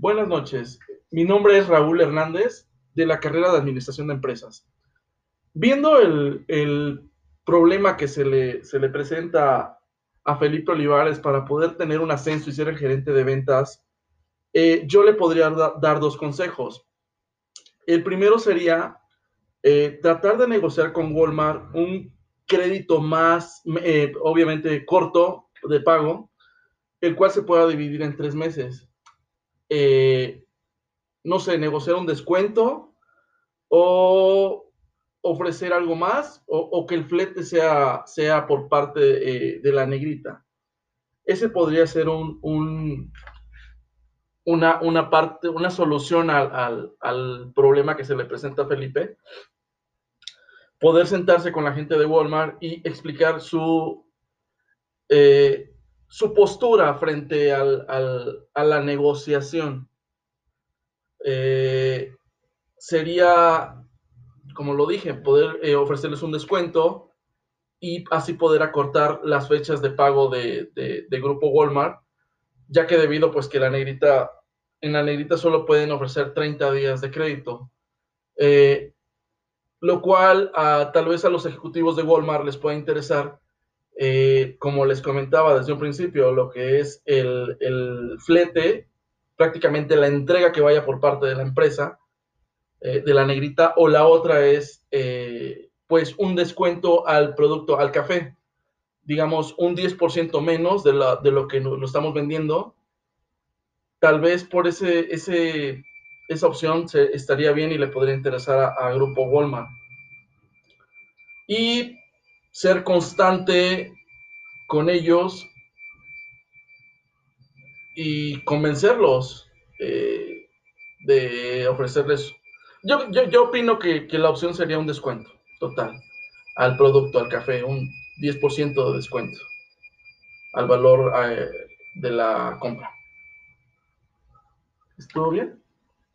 Buenas noches. Mi nombre es Raúl Hernández de la carrera de Administración de Empresas. Viendo el, problema que se le, se le presenta a Felipe Olivares para poder tener un ascenso y ser el gerente de ventas, eh, yo le podría dar dos consejos. El primero sería eh, tratar de negociar con Walmart un crédito más, eh, obviamente, corto de pago, el cual se pueda dividir en tres meses. No sé, negociar un descuento o ofrecer algo más o, que el flete sea, sea por parte de la negrita. Ese podría ser un, una, una parte, una solución al, problema que se le presenta a Felipe, poder sentarse con la gente de Walmart y explicar su, eh, su postura frente al, a la negociación. Eh, sería, como lo dije, poder eh, ofrecerles un descuento y así poder acortar las fechas de pago de, de Grupo Walmart ya que debido pues que la negrita, en la negrita solo pueden ofrecer 30 días de crédito, eh, lo cual tal vez a los ejecutivos de Walmart les pueda interesar, eh, como les comentaba desde un principio, lo que es el, el, flete, prácticamente la entrega que vaya por parte de la empresa, eh, de la negrita, o la otra es pues un descuento al producto, al café digamos, un 10% menos de, la, de lo que lo estamos vendiendo, tal vez por ese, ese, esa opción se, estaría bien y le podría interesar a, Grupo Walmart. Y ser constante con ellos y convencerlos eh, de ofrecerles. Yo, yo, yo opino que, que, la opción sería un descuento total al producto, al café, un 10% de descuento al valor eh, de la compra. ¿Estuvo bien?